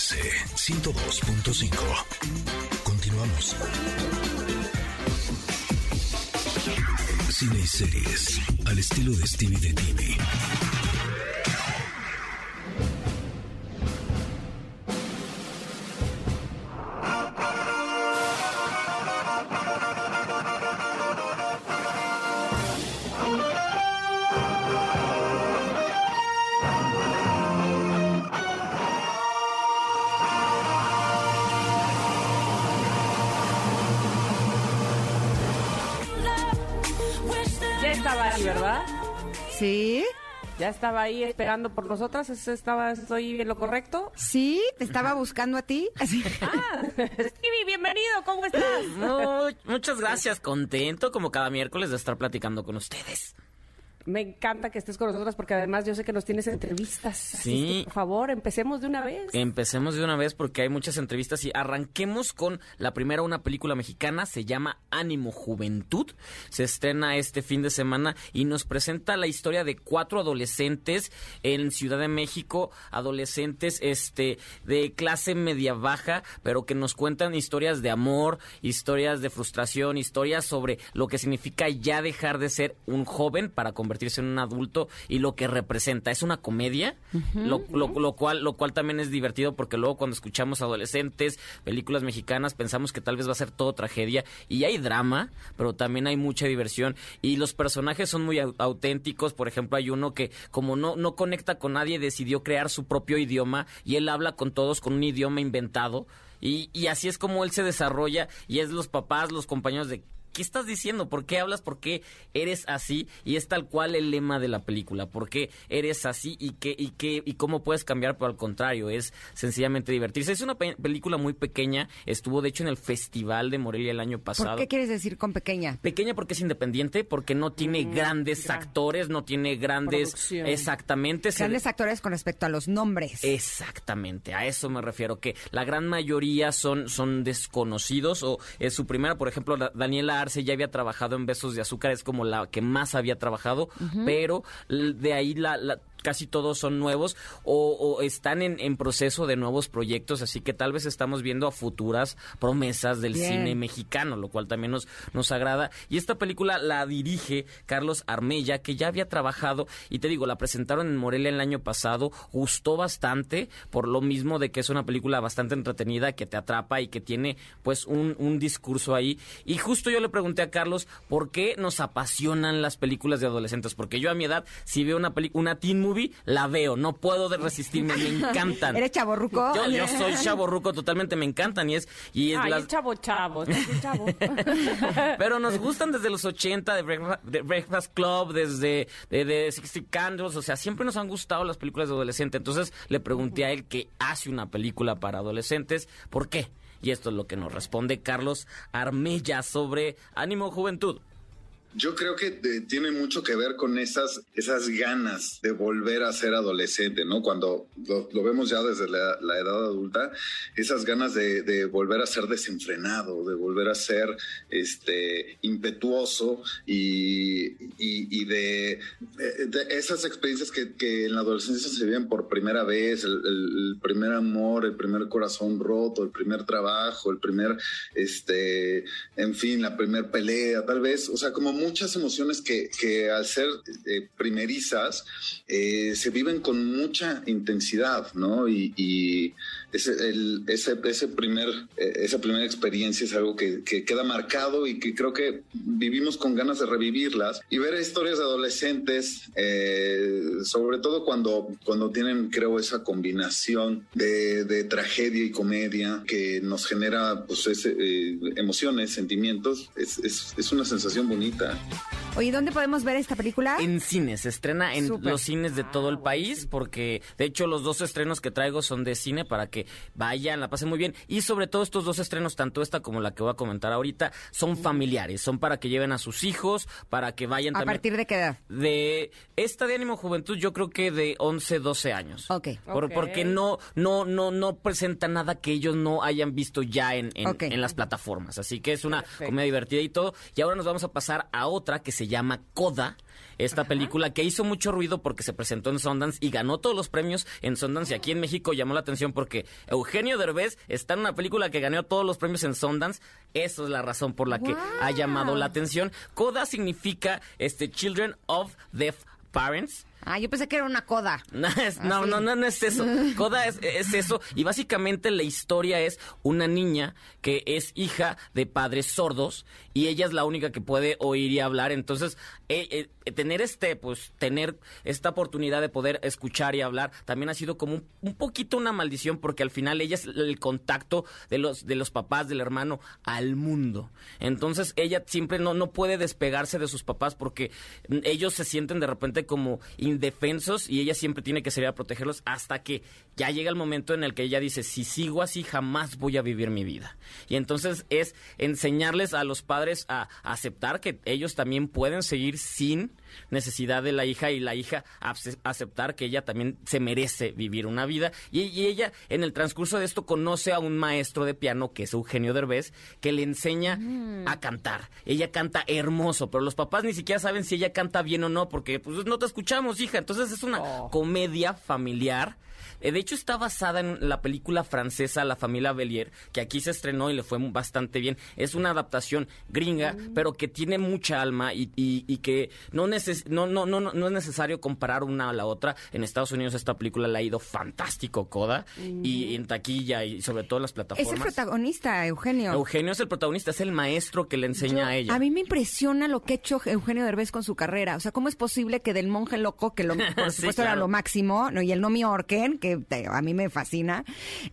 MBS 102.5. Continuamos. Cine y series al estilo de Stevie de TV. ¿Verdad? ¿Sí? Ya estaba ahí esperando por nosotras. ¿Eso Estaba, ¿Estoy en lo correcto? ¿Sí? ¿Te estaba buscando a ti? Ah, Stevie, bienvenido. ¿Cómo estás? Mu- muchas gracias, contento como cada miércoles de estar platicando con ustedes. Me encanta que estés con nosotras porque además yo sé que nos tienes entrevistas. Sí. que, por favor, empecemos de una vez. Empecemos de una vez porque hay muchas entrevistas y arranquemos con la primera, una película mexicana, se llama Ánimo Juventud, se estrena este fin de semana y nos presenta la historia de cuatro adolescentes en Ciudad de México, adolescentes este de clase media baja, pero que nos cuentan historias de amor, historias de frustración, historias sobre lo que significa ya dejar de ser un joven para convertirse en un adulto y lo que representa. Es una comedia, lo, lo- lo cual, lo cual también es divertido porque luego cuando escuchamos adolescentes, películas mexicanas, pensamos que tal vez va a ser todo tragedia y hay drama, pero también hay mucha diversión y los personajes son muy au- auténticos. Por ejemplo, hay uno que como no, no conecta con nadie, decidió crear su propio idioma y él habla con todos con un idioma inventado. Y, y así es como él se desarrolla y es los papás, los compañeros de ¿Qué estás diciendo? ¿Por qué hablas? ¿Por qué eres así? Y es tal cual el lema de la película. ¿Por qué eres así y qué y qué y cómo puedes cambiar? Pero al contrario, es sencillamente divertirse. Es una pe- película muy pequeña. Estuvo de hecho en el Festival de Morelia el año pasado. ¿Por qué quieres decir con pequeña? Pequeña porque es independiente, porque no tiene grandes actores, no tiene grandes Producción. exactamente. se- Grandes actores con respecto a los nombres. Exactamente, a eso me refiero, que la gran mayoría son, son desconocidos o es su primera, por ejemplo, la- Daniela Arce ya había trabajado en Besos de Azúcar, es como la que más había trabajado, pero de ahí la, la- casi todos son nuevos o, o están en, en proceso de nuevos proyectos, así que tal vez estamos viendo a futuras promesas del Bien. cine mexicano, lo cual también nos, nos agrada. Y esta película la dirige Carlos Armella, que ya había trabajado, y te digo, la presentaron en Morelia el año pasado, gustó bastante, por lo mismo de que es una película bastante entretenida, que te atrapa y que tiene pues un, un discurso ahí. Y justo yo le pregunté a Carlos, ¿por qué nos apasionan las películas de adolescentes? Porque yo a mi edad, si veo una película, una teen movie, la veo, no puedo de resistirme, me encantan. ¿Eres chaborruco? Yo, yo soy chavo ruco totalmente, me encantan y es y es Ay, las- chavo, chavo, chavo, chavo. pero nos gustan desde los 80 de Breakfast, de Breakfast Club, desde de, de 60 Candles, o sea, siempre nos han gustado las películas de adolescentes. Entonces le pregunté a él que hace una película para adolescentes, ¿por qué? Y esto es lo que nos responde Carlos Armella sobre Ánimo Juventud. Yo creo que eh, tiene mucho que ver con esas, esas ganas de volver a ser adolescente, ¿no? Cuando lo, vemos ya desde la, edad adulta, esas ganas de, volver a ser desenfrenado, de volver a ser este, impetuoso y, y- y de, esas experiencias que, que en la adolescencia se viven por primera vez, el, el- primer amor, el primer corazón roto, el primer trabajo, el primer, este, en fin, la primer pelea, tal vez, o sea, como muchas emociones que, que al ser eh, primerizas eh, se viven con mucha intensidad, ¿no? Y, y ese, el- ese, ese primer, eh, esa primera experiencia es algo que, que queda marcado y que creo que vivimos con ganas de revivirlas y ver historias de adolescentes, eh, sobre todo cuando, cuando tienen, creo, esa combinación de, de tragedia y comedia que nos genera pues, ese, eh, emociones, sentimientos, es, es, es una sensación bonita. Oye, ¿dónde podemos ver esta película? En cines, se estrena en los cines de todo el país, porque de hecho los dos estrenos que traigo son de cine para que vayan, la pasen muy bien. Y sobre todo estos dos estrenos, tanto esta como la que voy a comentar ahorita, son familiares, son para que lleven a sus hijos, para que vayan ¿A también. partir de qué edad? De esta de Ánimo Juventud, yo creo que de 11, 12 años. Ok. Por- Ok. Porque no, no, no, no presenta nada que ellos no hayan visto ya en, en las plataformas. Así que es una Perfecto. comedia divertida y todo. Y ahora nos vamos a pasar a a otra que se llama Coda. Esta película que hizo mucho ruido porque se presentó en Sundance y ganó todos los premios en Sundance. Y aquí en México llamó la atención porque Eugenio Derbez está en una película que ganó todos los premios en Sundance. Eso es la razón por la que ha llamado la atención. Coda significa este Children of Deaf Parents. Ah, yo pensé que era una coda. No, no, no, no, no es eso. Coda es, es eso. Y básicamente la historia es una niña que es hija de padres sordos y ella es la única que puede oír y hablar. Entonces, eh, eh, tener este, pues, tener esta oportunidad de poder escuchar y hablar también ha sido como un, un poquito una maldición porque al final ella es el contacto de los, de los papás, del hermano al mundo. Entonces, ella siempre no, no puede despegarse de sus papás porque ellos se sienten de repente como indefensos y ella siempre tiene que salir a protegerlos hasta que ya llega el momento en el que ella dice, si sigo así jamás voy a vivir mi vida. Y entonces es enseñarles a los padres a, aceptar que ellos también pueden seguir sin necesidad de la hija y la hija ace- aceptar que ella también se merece vivir una vida. Y, y ella en el transcurso de esto conoce a un maestro de piano que es Eugenio Derbez que le enseña a cantar. Ella canta hermoso, pero los papás ni siquiera saben si ella canta bien o no porque pues no te escuchamos, hija. Entonces es una comedia familiar. Eh, De hecho, está basada en la película francesa La familia Bellier, que aquí se estrenó y le fue bastante bien. Es una adaptación gringa, pero que tiene mucha alma y, y- y que no, neces- no, no, no, no es necesario comparar una a la otra. En Estados Unidos esta película le ha ido fantástico, Coda, y en taquilla y sobre todo en las Es el plataformas. protagonista, Eugenio. Eugenio es el protagonista, es el maestro que le enseña a ella. A mí me impresiona lo que ha hecho Eugenio Derbez con su carrera. O sea, ¿cómo es posible que del monje loco, que lo, por Sí, supuesto era claro. lo máximo, ¿no? y el no me ahorquen, que te- a mí me fascina,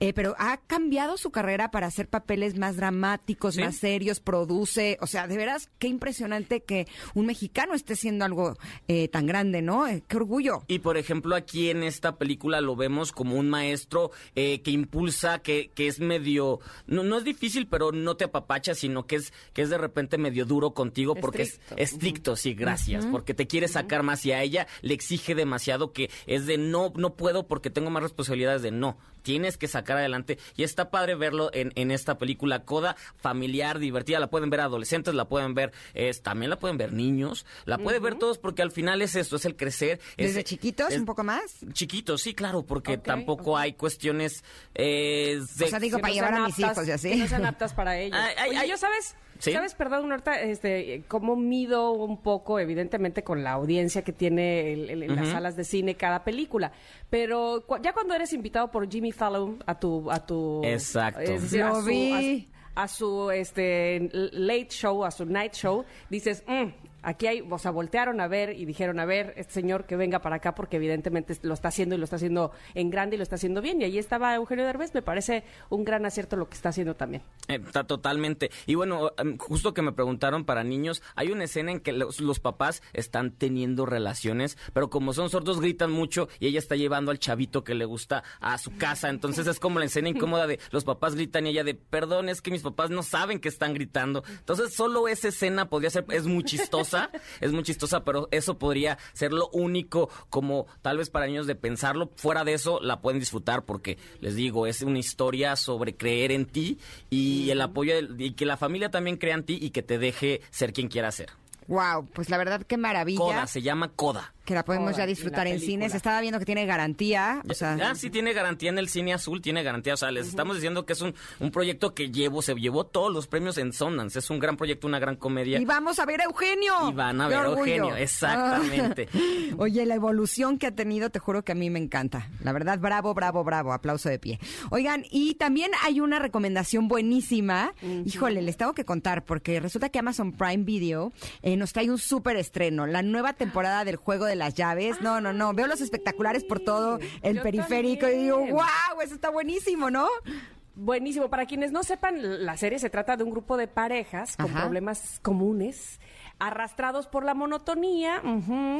eh, pero ha cambiado su carrera para hacer papeles más dramáticos, Sí. más serios, produce, o sea, de veras, qué impresionante que un mexicano esté haciendo algo eh, tan grande, ¿no? Eh, qué orgullo. Y por ejemplo, aquí en esta película lo vemos como un maestro eh, que impulsa, que, que es medio, no, no es difícil, pero no te apapacha, sino que es, que es de repente medio duro contigo porque Estricto. es estricto, sí, gracias, porque te quiere sacar más y a ella le exige demasiado que es de no, no puedo porque tengo más responsabilidades de no. Tienes que sacar adelante y está padre verlo en, en esta película Coda, familiar, divertida. La pueden ver adolescentes, la pueden ver, es, también la pueden ver niños, la pueden ver todos porque al final es esto, es el crecer. es- Desde chiquitos, es- un poco más. Chiquitos, sí, claro, porque tampoco hay cuestiones eh, de- O sea, digo, para no llevar a mis hijos y así. Que no sean aptas para ellos. Ay, ay, Oye, ay. yo sabes, ¿Sí? sabes, perdón, Norta, este, cómo mido un poco, evidentemente, con la audiencia que tiene el- el- en las salas de cine cada película. Pero cu- ya cuando eres invitado por Jimmy Fallon a tu, a tu, Exacto. es decir, Lo a su, a su, este late show, a su night show, dices, "Mm, aquí hay, o sea, voltearon a ver y dijeron, a ver, este señor que venga para acá porque evidentemente lo está haciendo y lo está haciendo en grande y lo está haciendo bien. Y ahí estaba Eugenio Derbez, me parece un gran acierto lo que está haciendo también. Eh, Está totalmente. Y bueno, em, justo que me preguntaron para niños, hay una escena en que los, los papás están teniendo relaciones, pero como son sordos gritan mucho y ella está llevando al chavito que le gusta a su casa. Entonces es como la escena incómoda de los papás gritan y ella de, perdón, es que mis papás no saben que están gritando. Entonces solo esa escena podría ser, es muy chistosa, es muy chistosa, pero eso podría ser lo único como tal vez para niños de pensarlo. Fuera de eso la pueden disfrutar porque les digo, es una historia sobre creer en ti y el apoyo y que la familia también crea en ti y que te deje ser quien quiera ser. Wow, pues la verdad, qué maravilla. Coda, se llama Coda. Que la podemos ya disfrutar en cines. Estaba viendo que tiene garantía. O sea, ah, sí tiene garantía en el cine azul, tiene garantía. O sea, les estamos diciendo que es un, un proyecto que llevo, se llevó todos los premios en Sundance. Es un gran proyecto, una gran comedia. Y vamos a ver a Eugenio. Y van a ¡Qué ver a! Eugenio, exactamente. Ah. Oye, la evolución que ha tenido, te juro que a mí me encanta. La verdad, bravo, bravo, bravo. Aplauso de pie. Oigan, y también hay una recomendación buenísima. Híjole, les tengo que contar, porque resulta que Amazon Prime Video eh, nos trae un súper estreno. La nueva temporada del Juego de las Llaves. No, no, no. Veo los espectaculares por todo el periférico y digo, wow, eso está buenísimo, ¿no? Buenísimo. Para quienes no sepan, la serie se trata de un grupo de parejas con Ajá. problemas comunes, arrastrados por la monotonía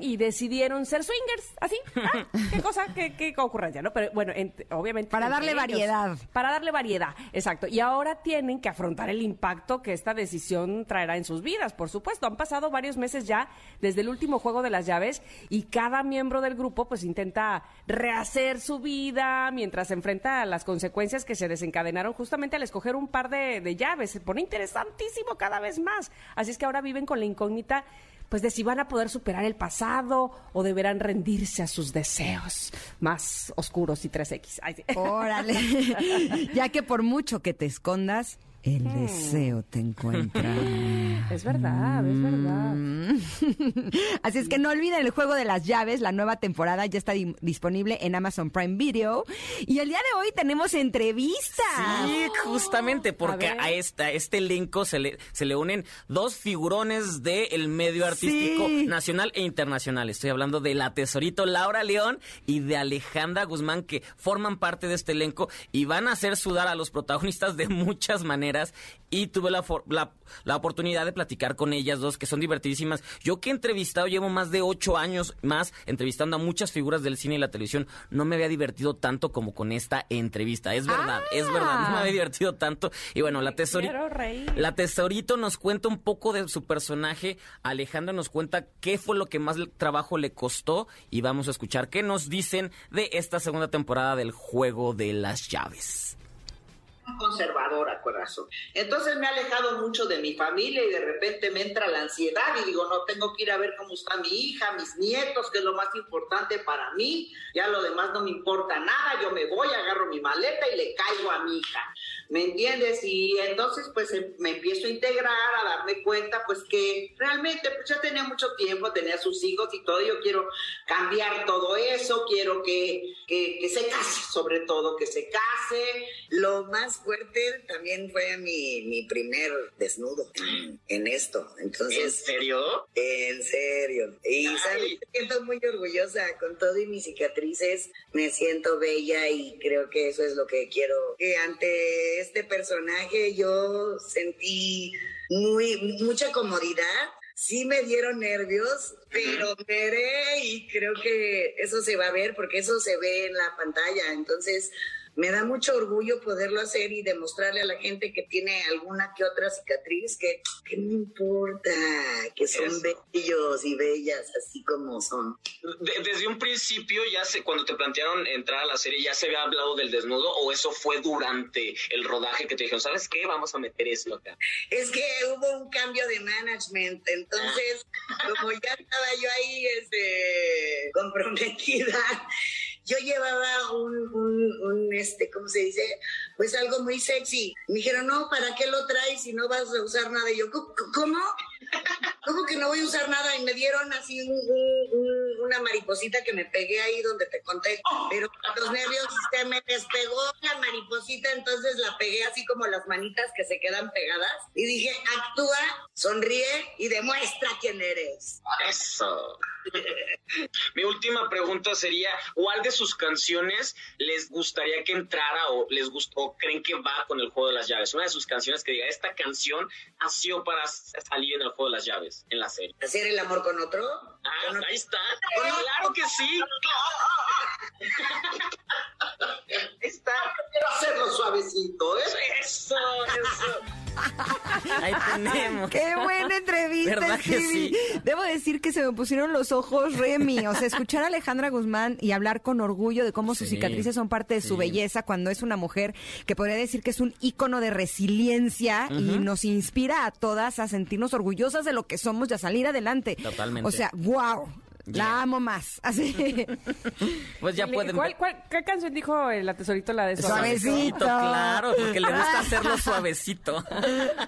y decidieron ser swingers. Así. Ah, qué cosa, qué, qué ocurrencia, ¿no? Pero bueno, ent- obviamente. Para darle variedad. Para darle variedad, exacto. Y ahora tienen que afrontar el impacto que esta decisión traerá en sus vidas, por supuesto. Han pasado varios meses ya desde el último juego de las llaves y cada miembro del grupo pues intenta rehacer su vida mientras se enfrenta a las consecuencias que se desencadenan justamente al escoger un par de, de llaves. Se pone interesantísimo cada vez más. Así es que ahora viven con la incógnita pues de si van a poder superar el pasado o deberán rendirse a sus deseos más oscuros y 3X. Ay, sí. Órale. ya que por mucho que te escondas, el deseo te encuentra. Es verdad, es verdad. Así es que no olviden el juego de las llaves, la nueva temporada ya está di- disponible en Amazon Prime Video. Y el día de hoy tenemos entrevistas. Sí, justamente, porque A esta, a este elenco se le, se le unen dos figurones del medio artístico Sí. nacional e internacional. Estoy hablando de la tesorito Laura León y de Alejandra Guzmán, que forman parte de este elenco y van a hacer sudar a los protagonistas de muchas maneras. Y tuve la, for- la, la oportunidad de platicar con ellas dos, que son divertidísimas. Yo que he entrevistado, llevo más de ocho años más entrevistando a muchas figuras del cine y la televisión. No me había divertido tanto como con esta entrevista. Es verdad, es verdad. No me había divertido tanto. Y bueno, la tesorito. Quiero reír. La tesorito nos cuenta un poco de su personaje. Alejandra nos cuenta qué fue lo que más trabajo le costó. Y vamos a escuchar qué nos dicen de esta segunda temporada del Juego de las Llaves. Conservadora, corazón. Entonces me he alejado mucho de mi familia y de repente me entra la ansiedad y digo, no, tengo que ir a ver cómo está mi hija, mis nietos, que es lo más importante para mí. Ya lo demás no me importa nada, yo me voy, agarro mi maleta y le caigo a mi hija. ¿Me entiendes? Y entonces pues em- me empiezo a integrar, a darme cuenta pues que realmente pues ya tenía mucho tiempo, tenía sus hijos y todo, yo quiero cambiar todo eso, quiero que, que, que se case, sobre todo, que se case, Lo más fuerte también fue mi, mi primer desnudo en esto. ¿En Entonces, serio? en serio. Y. ¿sabes? me siento muy orgullosa con todo y mis cicatrices. Me siento bella y creo que eso es lo que quiero. Que ante este personaje yo sentí muy mucha comodidad. Sí me dieron nervios, pero veré y creo que eso se va a ver porque eso se ve en la pantalla. Entonces, me da mucho orgullo poderlo hacer y demostrarle a la gente que tiene alguna que otra cicatriz que, que no importa, que son Eso. bellos y bellas así como son. De- desde un principio, ya se, cuando te plantearon entrar a la serie, ¿ya se había hablado del desnudo o eso fue durante el rodaje que te dijeron, ¿sabes qué? Vamos a meter esto acá. Es que hubo un cambio de management, entonces como ya estaba yo ahí este, comprometida, yo llevaba un, este, ¿cómo se dice? Pues algo muy sexy. Me dijeron, no, ¿para qué lo traes si no vas a usar nada? Y yo, "¿Cómo- ¿cómo? ¿Cómo que no voy a usar nada? Y me dieron así un- un- un- una mariposita que me pegué ahí donde te conté. Pero los nervios se me despegó la mariposita, entonces la pegué así como las manitas que se quedan pegadas. Y dije, actúa, sonríe y demuestra quién eres. Eso. Mi última pregunta sería, ¿cuál de sus canciones les gustaría que entrara o les gustó, o creen que va con el juego de las llaves? Una de sus canciones que diga, esta canción nació para salir en el juego de las llaves, en la serie. ¿Hacer el amor con otro? Ah, Con otro- ahí está. Claro que sí. Está. Quiero hacerlo suavecito, ¿eh? Eso, eso. Ahí tenemos. Qué buena entrevista, ¿Verdad que Stevie. sí? Debo decir que se me pusieron los ojos Remy. O sea, escuchar a Alejandra Guzmán y hablar con orgullo de cómo sus cicatrices son parte de su belleza cuando es una mujer que podría decir que es un ícono de resiliencia y nos inspira a todas a sentirnos orgullosas de lo que somos y a salir adelante. Totalmente. O sea, wow. Yeah. La amo más. Así. Pues ya pueden ¿cuál- ver. cuál- ¿Qué canción dijo el la tesorito la de Suavecito. suavecito? Claro, porque le gusta hacerlo suavecito.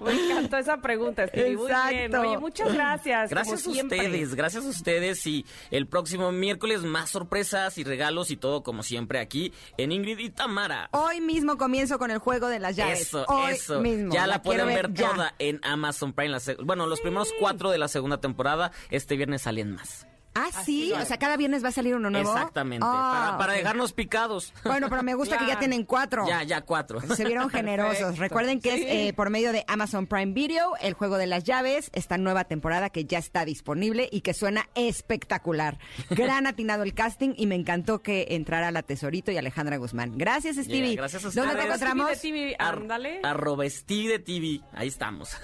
Me encantó esa pregunta, Stevie. Muy bien. Oye, muchas gracias. Gracias a ustedes, gracias a ustedes y el próximo miércoles más sorpresas y regalos y todo como siempre aquí en Ingrid y Tamara. Hoy mismo comienzo con el juego de las llaves. Eso, Hoy eso. mismo. Ya la, pueden ver, ya. toda en Amazon Prime. la bueno, los primeros cuatro de la segunda temporada. Este viernes salen más. Ah, sí. O sea, cada viernes va a salir uno nuevo. Exactamente. Ah, para para ok. dejarnos picados. Bueno, pero me gusta que ya Claro. tienen cuatro. Ya, ya cuatro. Se vieron generosos. Perfecto. Recuerden que Sí. es eh, por medio de Amazon Prime Video, el juego de las llaves, esta nueva temporada que ya está disponible y que suena espectacular. Gran atinado el casting y me encantó que entrara la Tesorito y Alejandra Guzmán. Gracias, Stevie. Yeah, gracias a ¿Dónde te ustedes. encontramos? Stevie de TV, Ar- ándale. arroba Stevie de TV. Ahí estamos.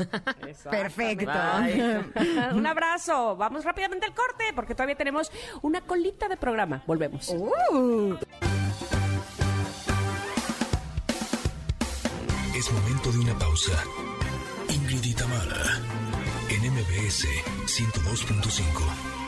Perfecto. Bye. Un abrazo. Vamos rápidamente al corte porque todavía tenemos una colita de programa. Volvemos. Uh. Es momento de una pausa. Ingrid y Tamara, en MBS 102.5.